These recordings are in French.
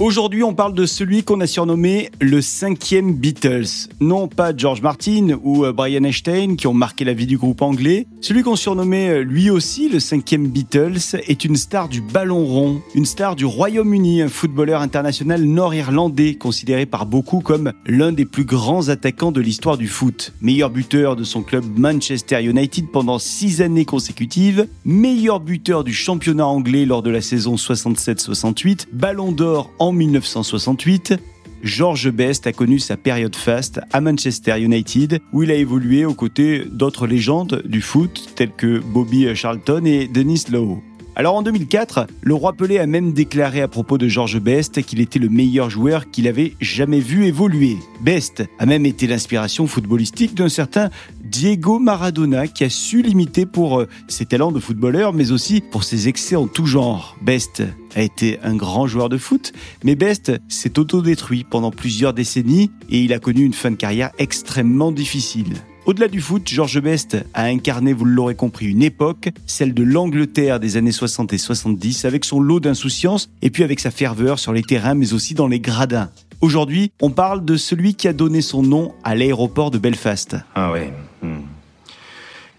Aujourd'hui, on parle de celui qu'on a surnommé le cinquième Beatles. Non pas George Martin ou euh, Brian Epstein qui ont marqué la vie du groupe anglais. Celui qu'on surnommait euh, lui aussi le cinquième Beatles est une star du ballon rond, une star du Royaume-Uni, un footballeur international nord-irlandais considéré par beaucoup comme l'un des plus grands attaquants de l'histoire du foot. Meilleur buteur de son club Manchester United pendant six années consécutives, meilleur buteur du championnat anglais lors de la saison 67-68, ballon d'or en 1968, George Best a connu sa période faste à Manchester United, où il a évolué aux côtés d'autres légendes du foot telles que Bobby Charlton et Dennis Lowe. Alors en 2004, le roi Pelé a même déclaré à propos de George Best qu'il était le meilleur joueur qu'il avait jamais vu évoluer. Best a même été l'inspiration footballistique d'un certain Diego Maradona qui a su l'imiter pour euh, ses talents de footballeur mais aussi pour ses excès en tout genre. Best a été un grand joueur de foot, mais Best s'est autodétruit pendant plusieurs décennies et il a connu une fin de carrière extrêmement difficile. Au-delà du foot, George Best a incarné, vous l'aurez compris, une époque, celle de l'Angleterre des années 60 et 70, avec son lot d'insouciance et puis avec sa ferveur sur les terrains mais aussi dans les gradins. Aujourd'hui, on parle de celui qui a donné son nom à l'aéroport de Belfast. Ah oui.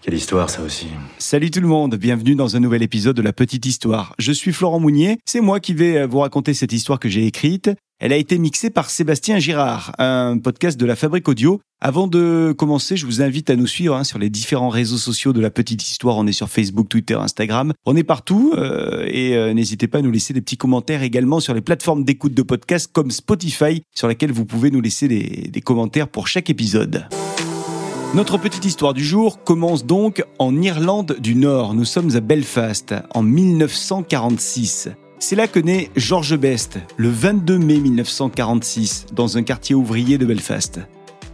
Quelle histoire ça aussi. Salut tout le monde, bienvenue dans un nouvel épisode de La Petite Histoire. Je suis Florent Mounier, c'est moi qui vais vous raconter cette histoire que j'ai écrite. Elle a été mixée par Sébastien Girard, un podcast de la Fabrique Audio. Avant de commencer, je vous invite à nous suivre hein, sur les différents réseaux sociaux de la petite histoire. On est sur Facebook, Twitter, Instagram. On est partout euh, et euh, n'hésitez pas à nous laisser des petits commentaires également sur les plateformes d'écoute de podcasts comme Spotify, sur lesquelles vous pouvez nous laisser des commentaires pour chaque épisode. Notre petite histoire du jour commence donc en Irlande du Nord. Nous sommes à Belfast en 1946. C'est là que naît George Best, le 22 mai 1946, dans un quartier ouvrier de Belfast.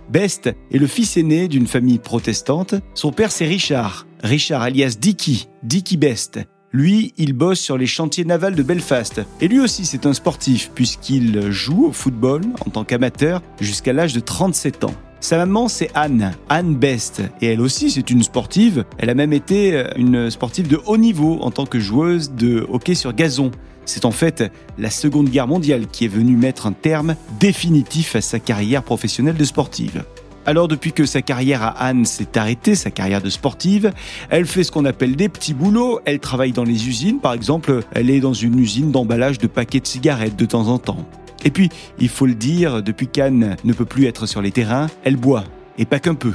Best est le fils aîné d'une famille protestante. Son père, c'est Richard. Richard alias Dicky, Dicky Best. Lui, il bosse sur les chantiers navals de Belfast. Et lui aussi, c'est un sportif, puisqu'il joue au football en tant qu'amateur jusqu'à l'âge de 37 ans. Sa maman, c'est Anne, Anne Best. Et elle aussi, c'est une sportive. Elle a même été euh, une sportive de haut niveau en tant que joueuse de hockey sur gazon. C'est en fait la Seconde Guerre mondiale qui est venue mettre un terme définitif à sa carrière professionnelle de sportive. Alors depuis que sa carrière à Anne s'est arrêtée, sa carrière de sportive, elle fait ce qu'on appelle des petits boulots. Elle travaille dans les usines, par exemple, elle est dans une usine d'emballage de paquets de cigarettes de temps en temps. Et puis, il faut le dire, depuis qu'Anne ne peut plus être sur les terrains, elle boit, et pas qu'un peu.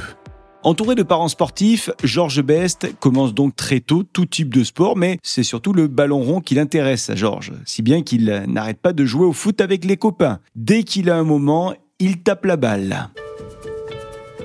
Entouré de parents sportifs, Georges Best commence donc très tôt tout type de sport, mais c'est surtout le ballon rond qui l'intéresse à Georges, si bien qu'il n'arrête pas de jouer au foot avec les copains. Dès qu'il a un moment, il tape la balle.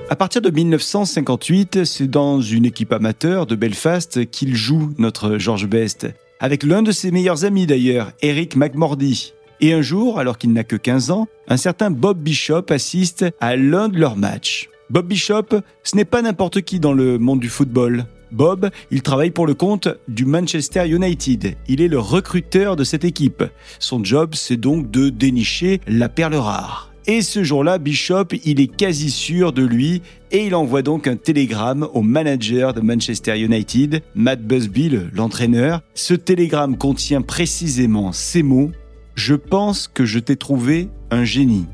À partir de 1958, c'est dans une équipe amateur de Belfast qu'il joue notre Georges Best, avec l'un de ses meilleurs amis d'ailleurs, Eric McMordy. Et un jour, alors qu'il n'a que 15 ans, un certain Bob Bishop assiste à l'un de leurs matchs. Bob Bishop, ce n'est pas n'importe qui dans le monde du football. Bob, il travaille pour le compte du Manchester United. Il est le recruteur de cette équipe. Son job, c'est donc de dénicher la perle rare. Et ce jour-là, Bishop, il est quasi sûr de lui et il envoie donc un télégramme au manager de Manchester United, Matt Busby, l'entraîneur. Ce télégramme contient précisément ces mots je pense que je t'ai trouvé un génie.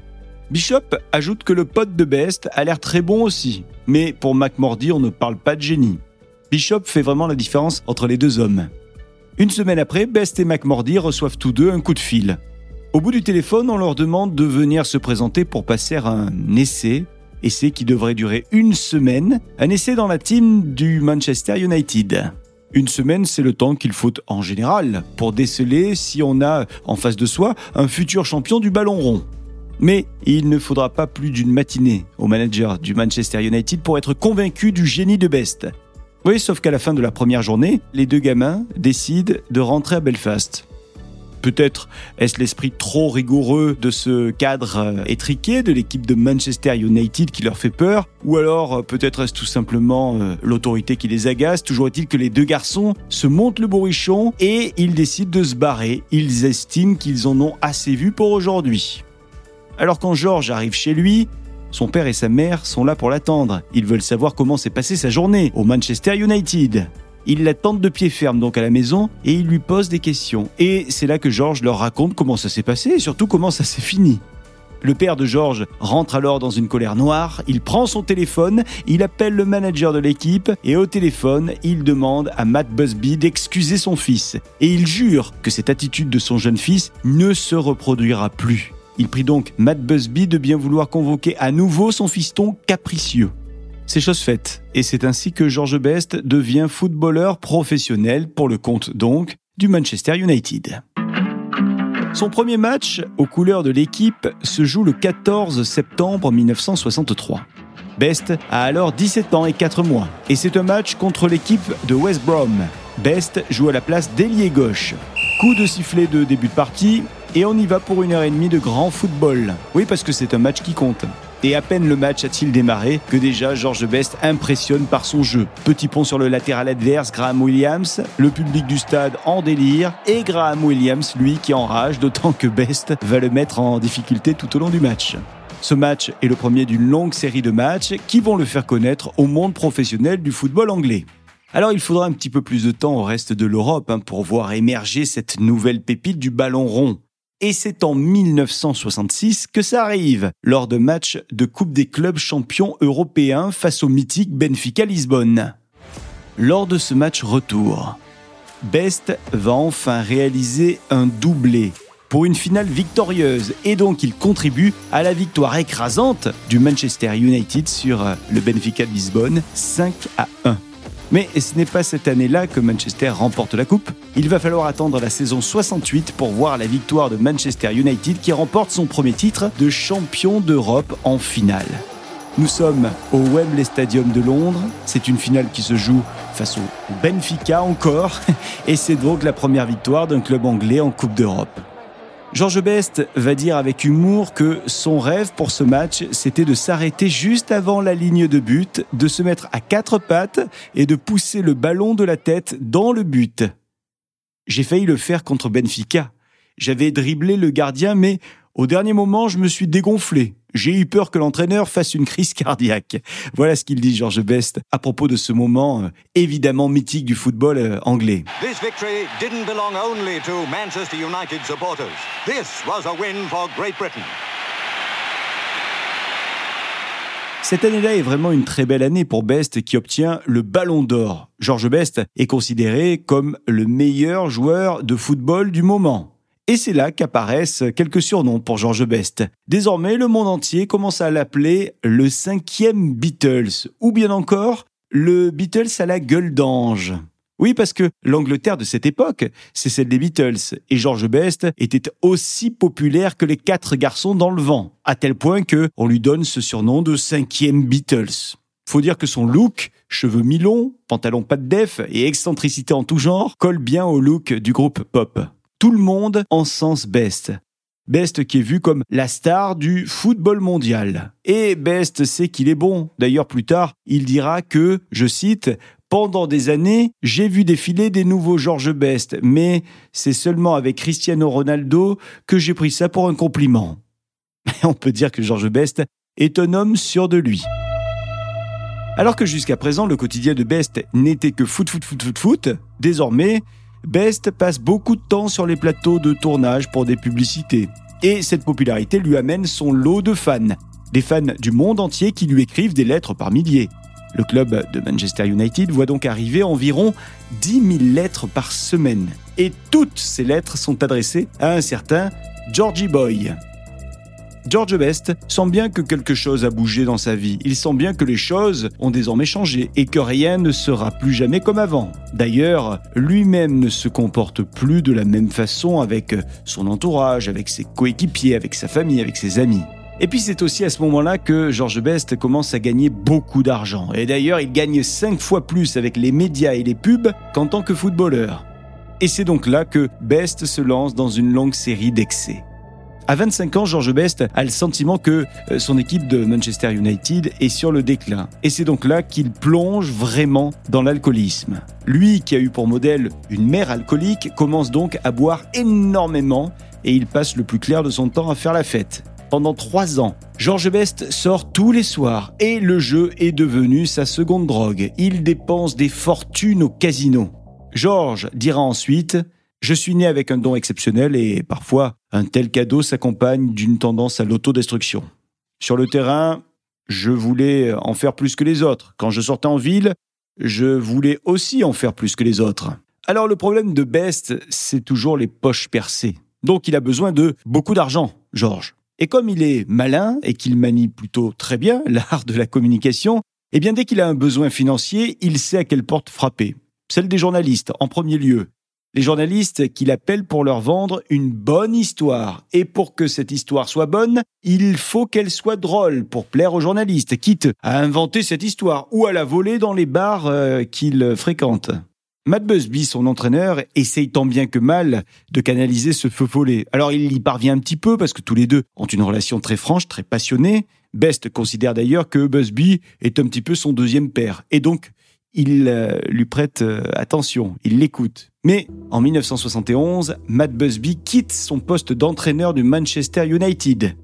Bishop ajoute que le pote de Best a l'air très bon aussi, mais pour McMordy, on ne parle pas de génie. Bishop fait vraiment la différence entre les deux hommes. Une semaine après, Best et McMordy reçoivent tous deux un coup de fil. Au bout du téléphone, on leur demande de venir se présenter pour passer un essai, essai qui devrait durer une semaine, un essai dans la team du Manchester United. Une semaine, c'est le temps qu'il faut en général pour déceler si on a en face de soi un futur champion du ballon rond. Mais il ne faudra pas plus d'une matinée au manager du Manchester United pour être convaincu du génie de Best. Oui, sauf qu'à la fin de la première journée, les deux gamins décident de rentrer à Belfast. Peut-être est-ce l'esprit trop rigoureux de ce cadre euh, étriqué de l'équipe de Manchester United qui leur fait peur Ou alors euh, peut-être est-ce tout simplement euh, l'autorité qui les agace Toujours est-il que les deux garçons se montent le bourrichon et ils décident de se barrer. Ils estiment qu'ils en ont assez vu pour aujourd'hui. Alors quand George arrive chez lui, Son père et sa mère sont là pour l'attendre. Ils veulent savoir comment s'est passée sa journée au Manchester United. Ils l'attendent de pied ferme donc à la maison et ils lui posent des questions. Et c'est là que George leur raconte comment ça s'est passé et surtout comment ça s'est fini. Le père de George rentre alors dans une colère noire, il prend son téléphone, il appelle le manager de l'équipe et au téléphone, il demande à Matt Busby d'excuser son fils. Et il jure que cette attitude de son jeune fils ne se reproduira plus. Il prie donc Matt Busby de bien vouloir convoquer à nouveau son fiston capricieux. C'est chose faite, et c'est ainsi que George Best devient footballeur professionnel pour le compte donc du Manchester United. Son premier match aux couleurs de l'équipe se joue le 14 septembre 1963. Best a alors 17 ans et 4 mois, et c'est un match contre l'équipe de West Brom. Best joue à la place d'ailier gauche. Coup de sifflet de début de partie, et on y va pour une heure et demie de grand football. Oui, parce que c'est un match qui compte. Et à peine le match a-t-il démarré que déjà George Best impressionne par son jeu. Petit pont sur le latéral adverse, Graham Williams, le public du stade en délire, et Graham Williams, lui, qui enrage, d'autant que Best va le mettre en difficulté tout au long du match. Ce match est le premier d'une longue série de matchs qui vont le faire connaître au monde professionnel du football anglais. Alors il faudra un petit peu plus de temps au reste de l'Europe hein, pour voir émerger cette nouvelle pépite du ballon rond. Et c'est en 1966 que ça arrive, lors de matchs de Coupe des clubs champions européens face au mythique Benfica Lisbonne. Lors de ce match retour, Best va enfin réaliser un doublé pour une finale victorieuse et donc il contribue à la victoire écrasante du Manchester United sur le Benfica Lisbonne 5 à 1. Mais ce n'est pas cette année-là que Manchester remporte la coupe. Il va falloir attendre la saison 68 pour voir la victoire de Manchester United qui remporte son premier titre de champion d'Europe en finale. Nous sommes au Wembley Stadium de Londres. C'est une finale qui se joue face au Benfica encore. Et c'est donc la première victoire d'un club anglais en Coupe d'Europe. Georges Best va dire avec humour que son rêve pour ce match, c'était de s'arrêter juste avant la ligne de but, de se mettre à quatre pattes et de pousser le ballon de la tête dans le but. J'ai failli le faire contre Benfica. J'avais dribblé le gardien, mais au dernier moment, je me suis dégonflé. J'ai eu peur que l'entraîneur fasse une crise cardiaque. Voilà ce qu'il dit George Best à propos de ce moment euh, évidemment mythique du football euh, anglais. This victory didn't belong only to Manchester United supporters. This was a win for Great Britain. Cette année-là est vraiment une très belle année pour Best qui obtient le Ballon d'Or. George Best est considéré comme le meilleur joueur de football du moment. Et c'est là qu'apparaissent quelques surnoms pour George Best. Désormais, le monde entier commence à l'appeler le cinquième Beatles, ou bien encore le Beatles à la gueule d'ange. Oui, parce que l'Angleterre de cette époque, c'est celle des Beatles, et George Best était aussi populaire que les quatre garçons dans le vent, à tel point que on lui donne ce surnom de cinquième Beatles. Faut dire que son look, cheveux mi-longs, pantalon pas de def et excentricité en tout genre, colle bien au look du groupe pop tout le monde en sens Best. Best qui est vu comme la star du football mondial. Et Best sait qu'il est bon. D'ailleurs, plus tard, il dira que, je cite, pendant des années, j'ai vu défiler des nouveaux George Best, mais c'est seulement avec Cristiano Ronaldo que j'ai pris ça pour un compliment. On peut dire que George Best est un homme sûr de lui. Alors que jusqu'à présent, le quotidien de Best n'était que foot, foot, foot, foot, foot, désormais, Best passe beaucoup de temps sur les plateaux de tournage pour des publicités. Et cette popularité lui amène son lot de fans. Des fans du monde entier qui lui écrivent des lettres par milliers. Le club de Manchester United voit donc arriver environ 10 000 lettres par semaine. Et toutes ces lettres sont adressées à un certain Georgie Boy. George Best sent bien que quelque chose a bougé dans sa vie. Il sent bien que les choses ont désormais changé et que rien ne sera plus jamais comme avant. D'ailleurs, lui-même ne se comporte plus de la même façon avec son entourage, avec ses coéquipiers, avec sa famille, avec ses amis. Et puis c'est aussi à ce moment-là que George Best commence à gagner beaucoup d'argent. Et d'ailleurs, il gagne 5 fois plus avec les médias et les pubs qu'en tant que footballeur. Et c'est donc là que Best se lance dans une longue série d'excès. À 25 ans, George Best a le sentiment que euh, son équipe de Manchester United est sur le déclin. Et c'est donc là qu'il plonge vraiment dans l'alcoolisme. Lui, qui a eu pour modèle une mère alcoolique, commence donc à boire énormément et il passe le plus clair de son temps à faire la fête. Pendant trois ans, Georges Best sort tous les soirs et le jeu est devenu sa seconde drogue. Il dépense des fortunes au casino. Georges dira ensuite Je suis né avec un don exceptionnel et parfois un tel cadeau s'accompagne d'une tendance à l'autodestruction. Sur le terrain, je voulais en faire plus que les autres. Quand je sortais en ville, je voulais aussi en faire plus que les autres. Alors le problème de Best, c'est toujours les poches percées. Donc il a besoin de beaucoup d'argent, Georges. Et comme il est malin et qu'il manie plutôt très bien l'art de la communication, eh bien dès qu'il a un besoin financier, il sait à quelle porte frapper. Celle des journalistes, en premier lieu. Les journalistes qu'il appelle pour leur vendre une bonne histoire. Et pour que cette histoire soit bonne, il faut qu'elle soit drôle pour plaire aux journalistes, quitte à inventer cette histoire ou à la voler dans les bars euh, qu'il fréquente. Matt Busby, son entraîneur, essaye tant bien que mal de canaliser ce feu follet. Alors il y parvient un petit peu parce que tous les deux ont une relation très franche, très passionnée. Best considère d'ailleurs que Busby est un petit peu son deuxième père. Et donc, il euh, lui prête euh, attention, il l'écoute. Mais en 1971, Matt Busby quitte son poste d'entraîneur du Manchester United.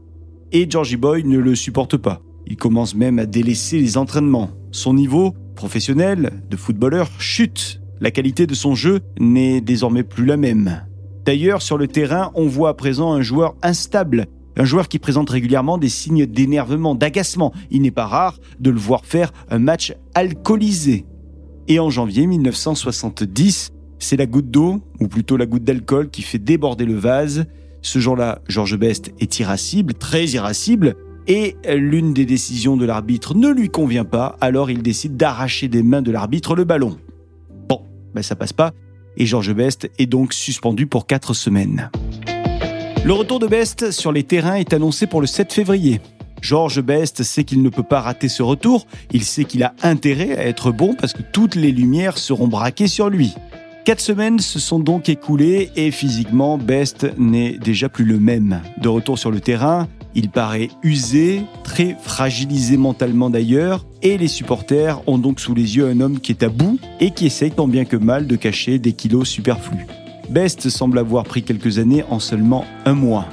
Et Georgie Boy ne le supporte pas. Il commence même à délaisser les entraînements. Son niveau professionnel de footballeur chute la qualité de son jeu n'est désormais plus la même. D'ailleurs, sur le terrain, on voit à présent un joueur instable, un joueur qui présente régulièrement des signes d'énervement, d'agacement. Il n'est pas rare de le voir faire un match alcoolisé. Et en janvier 1970, c'est la goutte d'eau, ou plutôt la goutte d'alcool, qui fait déborder le vase. Ce jour-là, Georges Best est irascible, très irascible, et l'une des décisions de l'arbitre ne lui convient pas, alors il décide d'arracher des mains de l'arbitre le ballon ben ça passe pas, et Georges Best est donc suspendu pour 4 semaines. Le retour de Best sur les terrains est annoncé pour le 7 février. Georges Best sait qu'il ne peut pas rater ce retour, il sait qu'il a intérêt à être bon parce que toutes les lumières seront braquées sur lui. Quatre semaines se sont donc écoulées et physiquement, Best n'est déjà plus le même. De retour sur le terrain, il paraît usé, très fragilisé mentalement d'ailleurs, et les supporters ont donc sous les yeux un homme qui est à bout et qui essaye tant bien que mal de cacher des kilos superflus. Best semble avoir pris quelques années en seulement un mois.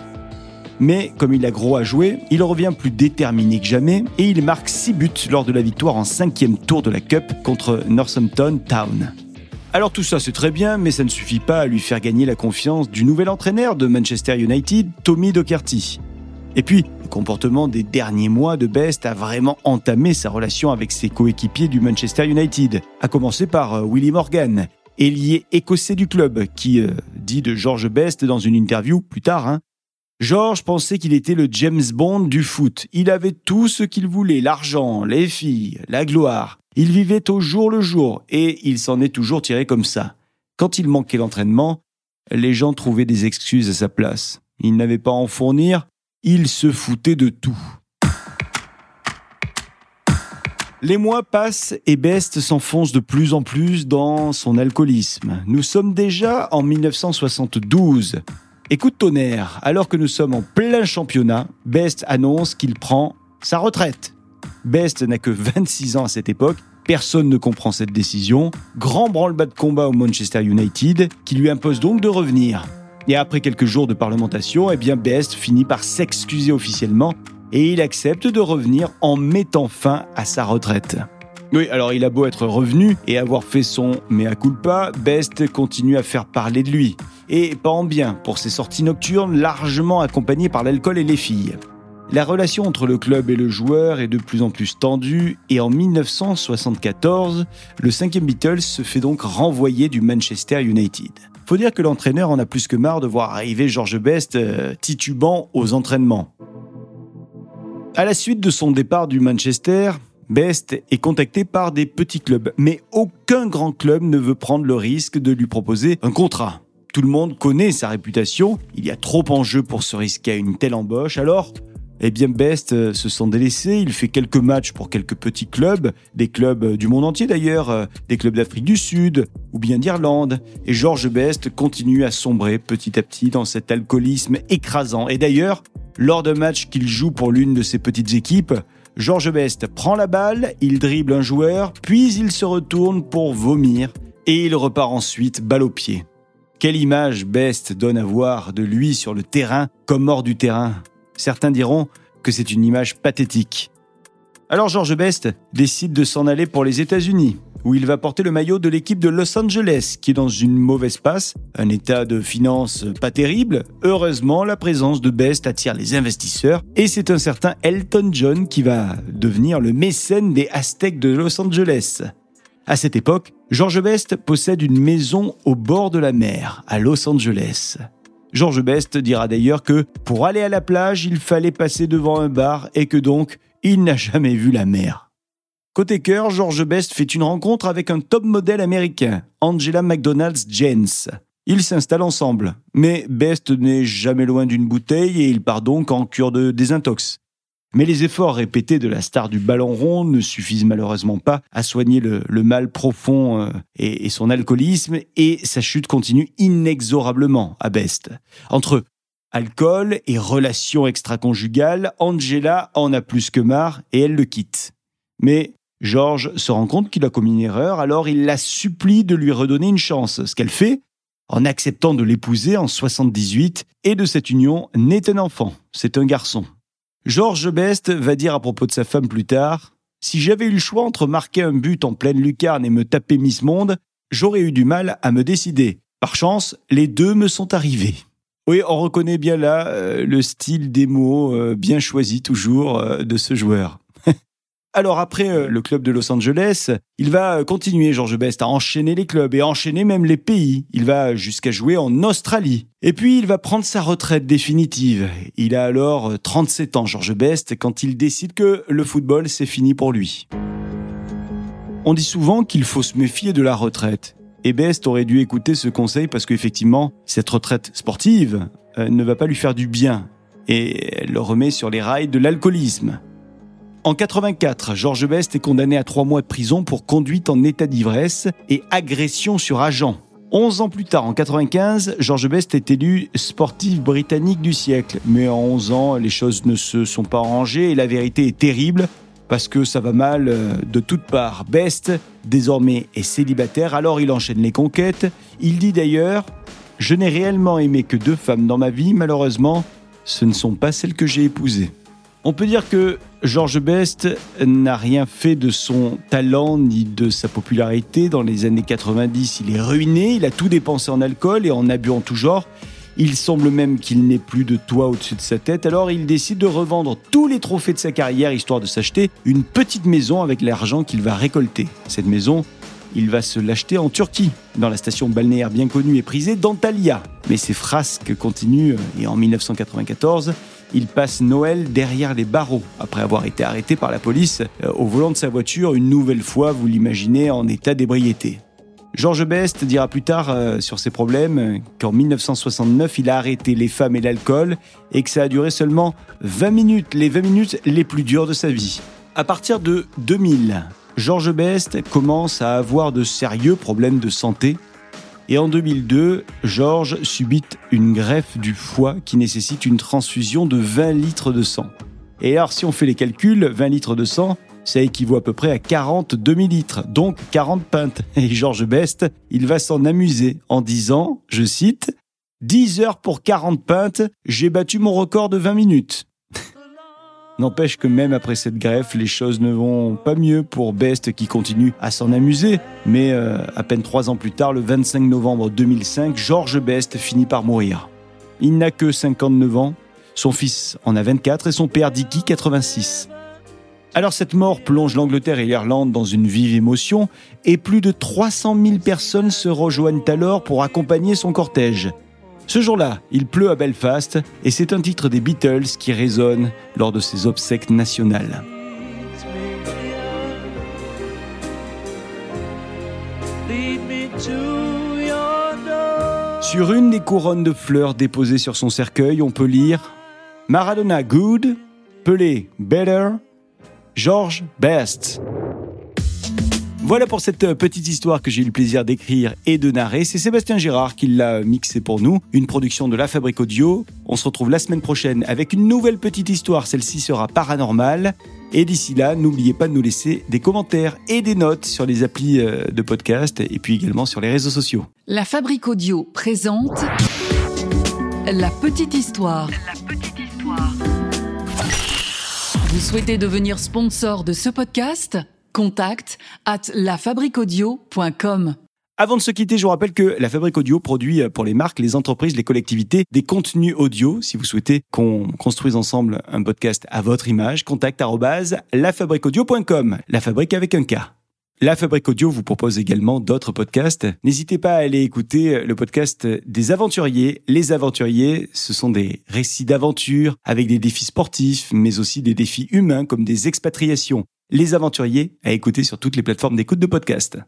Mais comme il a gros à jouer, il revient plus déterminé que jamais et il marque 6 buts lors de la victoire en cinquième tour de la Cup contre Northampton Town. Alors tout ça c'est très bien, mais ça ne suffit pas à lui faire gagner la confiance du nouvel entraîneur de Manchester United, Tommy Docherty. Et puis, le comportement des derniers mois de Best a vraiment entamé sa relation avec ses coéquipiers du Manchester United, à commencer par euh, Willie Morgan, ailier écossais du club, qui euh, dit de George Best dans une interview plus tard, hein, George pensait qu'il était le James Bond du foot. Il avait tout ce qu'il voulait, l'argent, les filles, la gloire. Il vivait au jour le jour et il s'en est toujours tiré comme ça. Quand il manquait l'entraînement, les gens trouvaient des excuses à sa place. Il n'avait pas à en fournir, il se foutait de tout. Les mois passent et Best s'enfonce de plus en plus dans son alcoolisme. Nous sommes déjà en 1972. Écoute tonnerre, alors que nous sommes en plein championnat, Best annonce qu'il prend sa retraite. Best n'a que 26 ans à cette époque, personne ne comprend cette décision. Grand branle-bas de combat au Manchester United, qui lui impose donc de revenir. Et après quelques jours de parlementation, eh bien Best finit par s'excuser officiellement et il accepte de revenir en mettant fin à sa retraite. Oui, alors il a beau être revenu et avoir fait son mea culpa, Best continue à faire parler de lui. Et pas en bien pour ses sorties nocturnes largement accompagnées par l'alcool et les filles. La relation entre le club et le joueur est de plus en plus tendue et en 1974, le cinquième Beatles se fait donc renvoyer du Manchester United. Faut dire que l'entraîneur en a plus que marre de voir arriver George Best euh, titubant aux entraînements. À la suite de son départ du Manchester, Best est contacté par des petits clubs, mais aucun grand club ne veut prendre le risque de lui proposer un contrat. Tout le monde connaît sa réputation, il y a trop en jeu pour se risquer à une telle embauche, alors eh bien Best euh, se sent délaissé, il fait quelques matchs pour quelques petits clubs, des clubs euh, du monde entier d'ailleurs, euh, des clubs d'Afrique du Sud ou bien d'Irlande, et George Best continue à sombrer petit à petit dans cet alcoolisme écrasant. Et d'ailleurs, lors d'un match qu'il joue pour l'une de ses petites équipes, George Best prend la balle, il dribble un joueur, puis il se retourne pour vomir, et il repart ensuite balle au pied. Quelle image Best donne à voir de lui sur le terrain comme hors du terrain? Certains diront que c'est une image pathétique. Alors George Best décide de s'en aller pour les États-Unis, où il va porter le maillot de l'équipe de Los Angeles, qui est dans une mauvaise passe, un état de finances pas terrible. Heureusement, la présence de Best attire les investisseurs, et c'est un certain Elton John qui va devenir le mécène des Aztecs de Los Angeles. À cette époque, George Best possède une maison au bord de la mer, à Los Angeles. George Best dira d'ailleurs que pour aller à la plage, il fallait passer devant un bar et que donc il n'a jamais vu la mer. Côté cœur, George Best fait une rencontre avec un top modèle américain, Angela McDonald's Jens. Ils s'installent ensemble, mais Best n'est jamais loin d'une bouteille et il part donc en cure de désintox. Mais les efforts répétés de la star du ballon rond ne suffisent malheureusement pas à soigner le, mal profond euh, et, son alcoolisme, et sa chute continue inexorablement à Best. Entre Alcool et relations extra-conjugales, Angela en a plus que marre et elle le quitte. Mais George se rend compte qu'il a commis une erreur, alors il la supplie de lui redonner une chance, ce qu'elle fait en acceptant de l'épouser en 78 et de cette union naît un enfant, c'est un garçon. George Best va dire à propos de sa femme plus tard Si j'avais eu le choix entre marquer un but en pleine lucarne et me taper Miss Monde, j'aurais eu du mal à me décider. Par chance, les deux me sont arrivés. Oui, on reconnaît bien là euh, le style des mots euh, bien choisi toujours euh, de ce joueur. Alors après le club de Los Angeles, il va continuer, George Best, à enchaîner les clubs et enchaîner même les pays. Il va jusqu'à jouer en Australie. Et puis il va prendre sa retraite définitive. Il a alors 37 ans, George Best, quand il décide que le football, c'est fini pour lui. On dit souvent qu'il faut se méfier de la retraite. Et Best aurait dû écouter ce conseil parce qu'effectivement, cette retraite sportive euh, ne va pas lui faire du bien et elle le remet sur les rails de l'alcoolisme. En 84, Georges Best est condamné à trois mois de prison pour conduite en état d'ivresse et agression sur agent. Onze ans plus tard, en 95, Georges Best est élu sportif britannique du siècle. Mais en 11 ans, les choses ne se sont pas arrangées et la vérité est terrible parce que ça va mal euh, de toutes parts. Best, désormais, est célibataire, alors il enchaîne les conquêtes. Il dit d'ailleurs Je n'ai réellement aimé que deux femmes dans ma vie, malheureusement, ce ne sont pas celles que j'ai épousées. On peut dire que George Best n'a rien fait de son talent ni de sa popularité. Dans les années 90, il est ruiné, il a tout dépensé en alcool et en abus en tout genre. Il semble même qu'il n'ait plus de toit au-dessus de sa tête, alors il décide de revendre tous les trophées de sa carrière histoire de s'acheter une petite maison avec l'argent qu'il va récolter. Cette maison, il va se l'acheter en Turquie, dans la station balnéaire bien connue et prisée d'Antalya. Mais ses frasques continuent et en 1994, il passe Noël derrière les barreaux après avoir été arrêté par la police euh, au volant de sa voiture une nouvelle fois, vous l'imaginez, en état d'ébriété. Georges Best dira plus tard euh, sur ses problèmes qu'en 1969, il a arrêté les femmes et l'alcool et que ça a duré seulement 20 minutes, les 20 minutes les plus dures de sa vie. À partir de 2000, Georges Best commence à avoir de sérieux problèmes de santé et en 2002, Georges subit une greffe du foie qui nécessite une transfusion de 20 litres de sang. Et alors si on fait les calculs, 20 litres de sang, ça équivaut à peu près à 40 demi-litres, donc 40 pintes. Et Georges Best, il va s'en amuser en disant, je cite, 10 heures pour 40 pintes, j'ai battu mon record de 20 minutes. N'empêche que même après cette greffe, les choses ne vont pas mieux pour Best qui continue à s'en amuser. Mais euh, à peine trois ans plus tard, le 25 novembre 2005, Georges Best finit par mourir. Il n'a que 59 ans, son fils en a 24 et son père Dicky 86. Alors cette mort plonge l'Angleterre et l'Irlande dans une vive émotion et plus de 300 000 personnes se rejoignent alors pour accompagner son cortège. Ce jour-là, il pleut à Belfast et c'est un titre des Beatles qui résonne lors de ses obsèques nationales. Sur une des couronnes de fleurs déposées sur son cercueil, on peut lire Maradona good, Pelé better, George Best. Voilà pour cette euh, petite histoire que j'ai eu le plaisir d'écrire et de narrer. C'est Sébastien Girard qui l'a mixé pour nous, une production de La Fabrique Audio. On se retrouve la semaine prochaine avec une nouvelle petite histoire. Celle-ci sera paranormale. Et d'ici là, n'oubliez pas de nous laisser des commentaires et des notes sur les applis euh, de podcast et puis également sur les réseaux sociaux. La Fabrique Audio présente La petite histoire. La petite histoire. Vous souhaitez devenir sponsor de ce podcast? Contact at lafabriquaudio.com. Avant de se quitter, je vous rappelle que la Fabrique Audio produit pour les marques, les entreprises, les collectivités des contenus audio. Si vous souhaitez qu'on construise ensemble un podcast à votre image, contact lafabriqueaudio.com. La fabrique avec un K. La Fabrique Audio vous propose également d'autres podcasts. N'hésitez pas à aller écouter le podcast des aventuriers. Les aventuriers, ce sont des récits d'aventure avec des défis sportifs, mais aussi des défis humains comme des expatriations. Les aventuriers, à écouter sur toutes les plateformes d'écoute de podcasts.